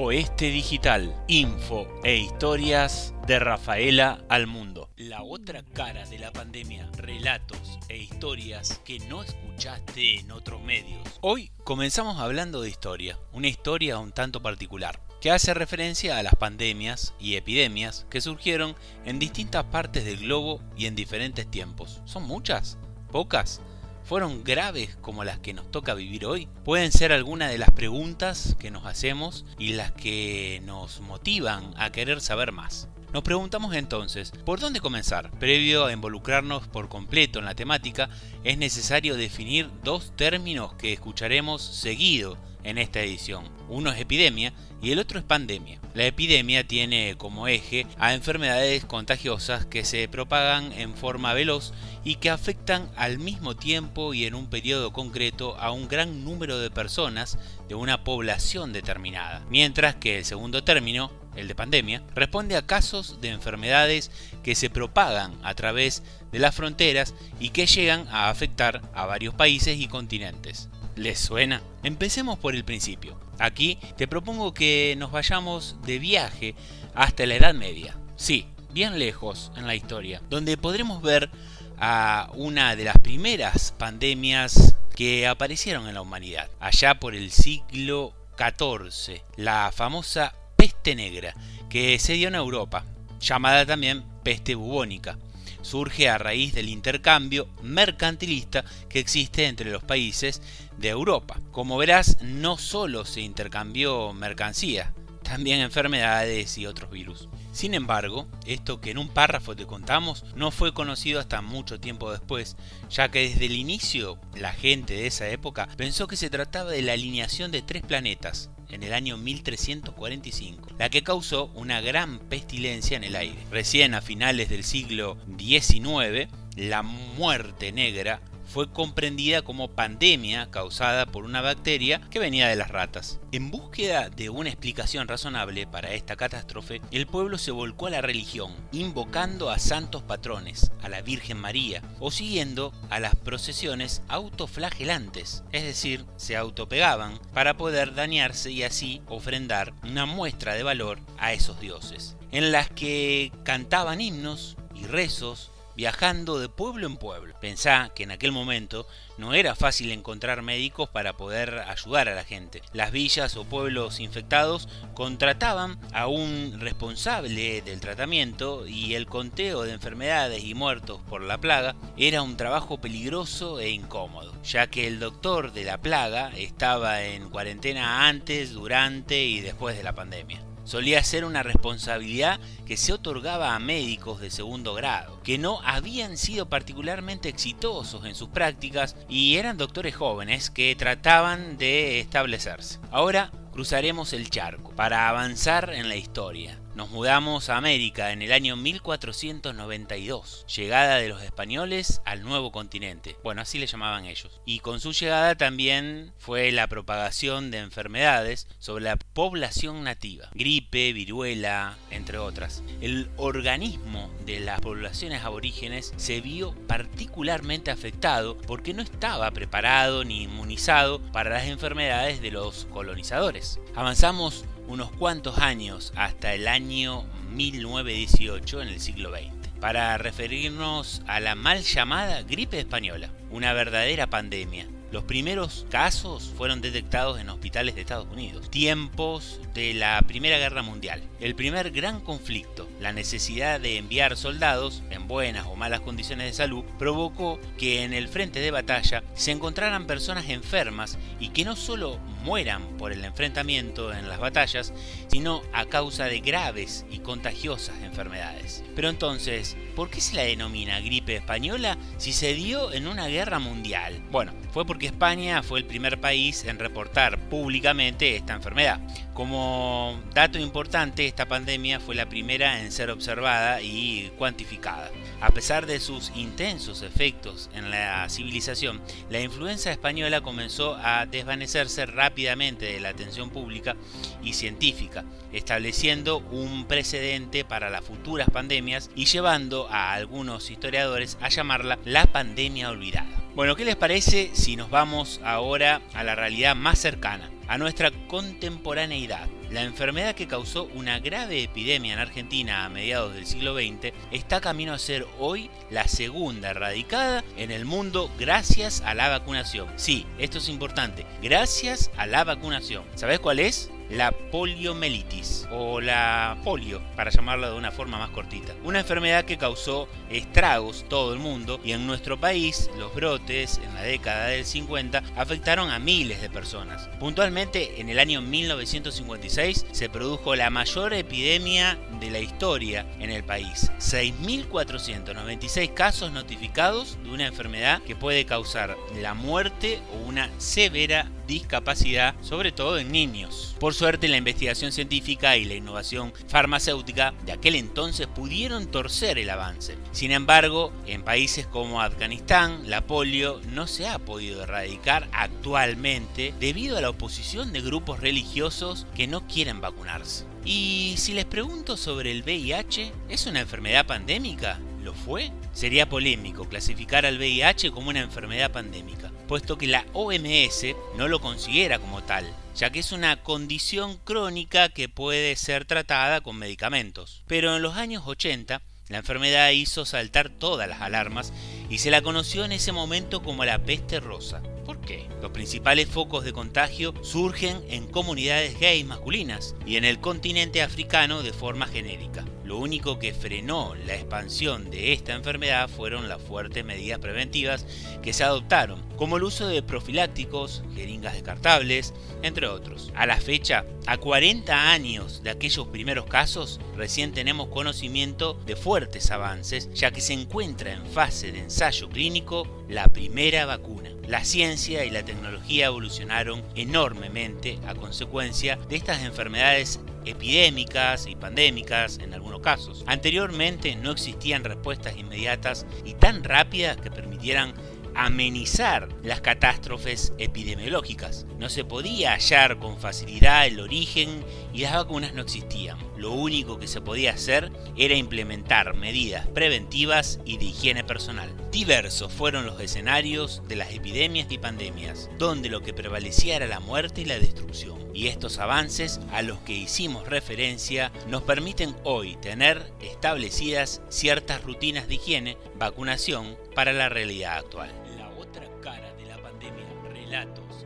Oeste Digital, info e historias de Rafaela al mundo. La otra cara de la pandemia, relatos e historias que no escuchaste en otros medios. Hoy comenzamos hablando de historia, una historia un tanto particular, que hace referencia a las pandemias y epidemias que surgieron en distintas partes del globo y en diferentes tiempos. ¿Son muchas? ¿Pocas? Fueron graves como las que nos toca vivir hoy? Pueden ser algunas de las preguntas que nos hacemos y las que nos motivan a querer saber más. Nos preguntamos entonces, ¿por dónde comenzar? Previo a involucrarnos por completo en la temática, es necesario definir dos términos que escucharemos seguido en esta edición. Uno es epidemia y el otro es pandemia. La epidemia tiene como eje a enfermedades contagiosas que se propagan en forma veloz y que afectan al mismo tiempo y en un periodo concreto a un gran número de personas de una población determinada. Mientras que el segundo término, el de pandemia, responde a casos de enfermedades que se propagan a través de las fronteras y que llegan a afectar a varios países y continentes. ¿Les suena? Empecemos por el principio. Aquí te propongo que nos vayamos de viaje hasta la Edad Media. Sí, bien lejos en la historia, donde podremos ver a una de las primeras pandemias que aparecieron en la humanidad, allá por el siglo XIV, la famosa peste negra, que se dio en Europa, llamada también peste bubónica surge a raíz del intercambio mercantilista que existe entre los países de Europa. Como verás, no solo se intercambió mercancía, también enfermedades y otros virus. Sin embargo, esto que en un párrafo te contamos no fue conocido hasta mucho tiempo después, ya que desde el inicio la gente de esa época pensó que se trataba de la alineación de tres planetas, en el año 1345, la que causó una gran pestilencia en el aire. Recién a finales del siglo XIX, la muerte negra fue comprendida como pandemia causada por una bacteria que venía de las ratas. En búsqueda de una explicación razonable para esta catástrofe, el pueblo se volcó a la religión, invocando a santos patrones, a la Virgen María, o siguiendo a las procesiones autoflagelantes, es decir, se autopegaban para poder dañarse y así ofrendar una muestra de valor a esos dioses, en las que cantaban himnos y rezos viajando de pueblo en pueblo. Pensá que en aquel momento no era fácil encontrar médicos para poder ayudar a la gente. Las villas o pueblos infectados contrataban a un responsable del tratamiento y el conteo de enfermedades y muertos por la plaga era un trabajo peligroso e incómodo, ya que el doctor de la plaga estaba en cuarentena antes, durante y después de la pandemia solía ser una responsabilidad que se otorgaba a médicos de segundo grado, que no habían sido particularmente exitosos en sus prácticas y eran doctores jóvenes que trataban de establecerse. Ahora cruzaremos el charco para avanzar en la historia nos mudamos a América en el año 1492, llegada de los españoles al nuevo continente. Bueno, así le llamaban ellos. Y con su llegada también fue la propagación de enfermedades sobre la población nativa, gripe, viruela, entre otras. El organismo de las poblaciones aborígenes se vio particularmente afectado porque no estaba preparado ni inmunizado para las enfermedades de los colonizadores. Avanzamos unos cuantos años hasta el año 1918 en el siglo XX, para referirnos a la mal llamada gripe española, una verdadera pandemia. Los primeros casos fueron detectados en hospitales de Estados Unidos, tiempos de la Primera Guerra Mundial. El primer gran conflicto, la necesidad de enviar soldados en buenas o malas condiciones de salud, provocó que en el frente de batalla se encontraran personas enfermas y que no solo mueran por el enfrentamiento en las batallas, sino a causa de graves y contagiosas enfermedades. Pero entonces, ¿por qué se la denomina gripe española si se dio en una guerra mundial? Bueno, fue porque España fue el primer país en reportar públicamente esta enfermedad. Como dato importante, esta pandemia fue la primera en ser observada y cuantificada. A pesar de sus intensos efectos en la civilización, la influenza española comenzó a desvanecerse rápidamente de la atención pública y científica, estableciendo un precedente para las futuras pandemias y llevando a algunos historiadores a llamarla la pandemia olvidada. Bueno, ¿qué les parece si nos vamos ahora a la realidad más cercana, a nuestra contemporaneidad? La enfermedad que causó una grave epidemia en Argentina a mediados del siglo XX está camino a ser hoy la segunda erradicada en el mundo gracias a la vacunación. Sí, esto es importante, gracias a la vacunación. ¿Sabes cuál es? la poliomielitis o la polio, para llamarla de una forma más cortita. Una enfermedad que causó estragos todo el mundo y en nuestro país los brotes en la década del 50 afectaron a miles de personas. Puntualmente en el año 1956 se produjo la mayor epidemia de la historia en el país. 6.496 casos notificados de una enfermedad que puede causar la muerte o una severa discapacidad, sobre todo en niños. Por suerte, la investigación científica y la innovación farmacéutica de aquel entonces pudieron torcer el avance. Sin embargo, en países como Afganistán, la polio no se ha podido erradicar actualmente debido a la oposición de grupos religiosos que no quieren vacunarse. Y si les pregunto sobre el VIH, ¿es una enfermedad pandémica? ¿Lo fue? Sería polémico clasificar al VIH como una enfermedad pandémica, puesto que la OMS no lo considera como tal, ya que es una condición crónica que puede ser tratada con medicamentos. Pero en los años 80, la enfermedad hizo saltar todas las alarmas y se la conoció en ese momento como la peste rosa. ¿Por Los principales focos de contagio surgen en comunidades gay masculinas y en el continente africano de forma genérica. Lo único que frenó la expansión de esta enfermedad fueron las fuertes medidas preventivas que se adoptaron, como el uso de profilácticos, jeringas descartables, entre otros. A la fecha, a 40 años de aquellos primeros casos, recién tenemos conocimiento de fuertes avances, ya que se encuentra en fase de ensayo clínico la primera vacuna. La ciencia y la tecnología evolucionaron enormemente a consecuencia de estas enfermedades epidémicas y pandémicas en algunos casos. Anteriormente no existían respuestas inmediatas y tan rápidas que permitieran amenizar las catástrofes epidemiológicas. No se podía hallar con facilidad el origen y las vacunas no existían. Lo único que se podía hacer era implementar medidas preventivas y de higiene personal. Diversos fueron los escenarios de las epidemias y pandemias, donde lo que prevalecía era la muerte y la destrucción. Y estos avances a los que hicimos referencia nos permiten hoy tener establecidas ciertas rutinas de higiene, vacunación para la realidad actual. La otra cara de la pandemia, relatos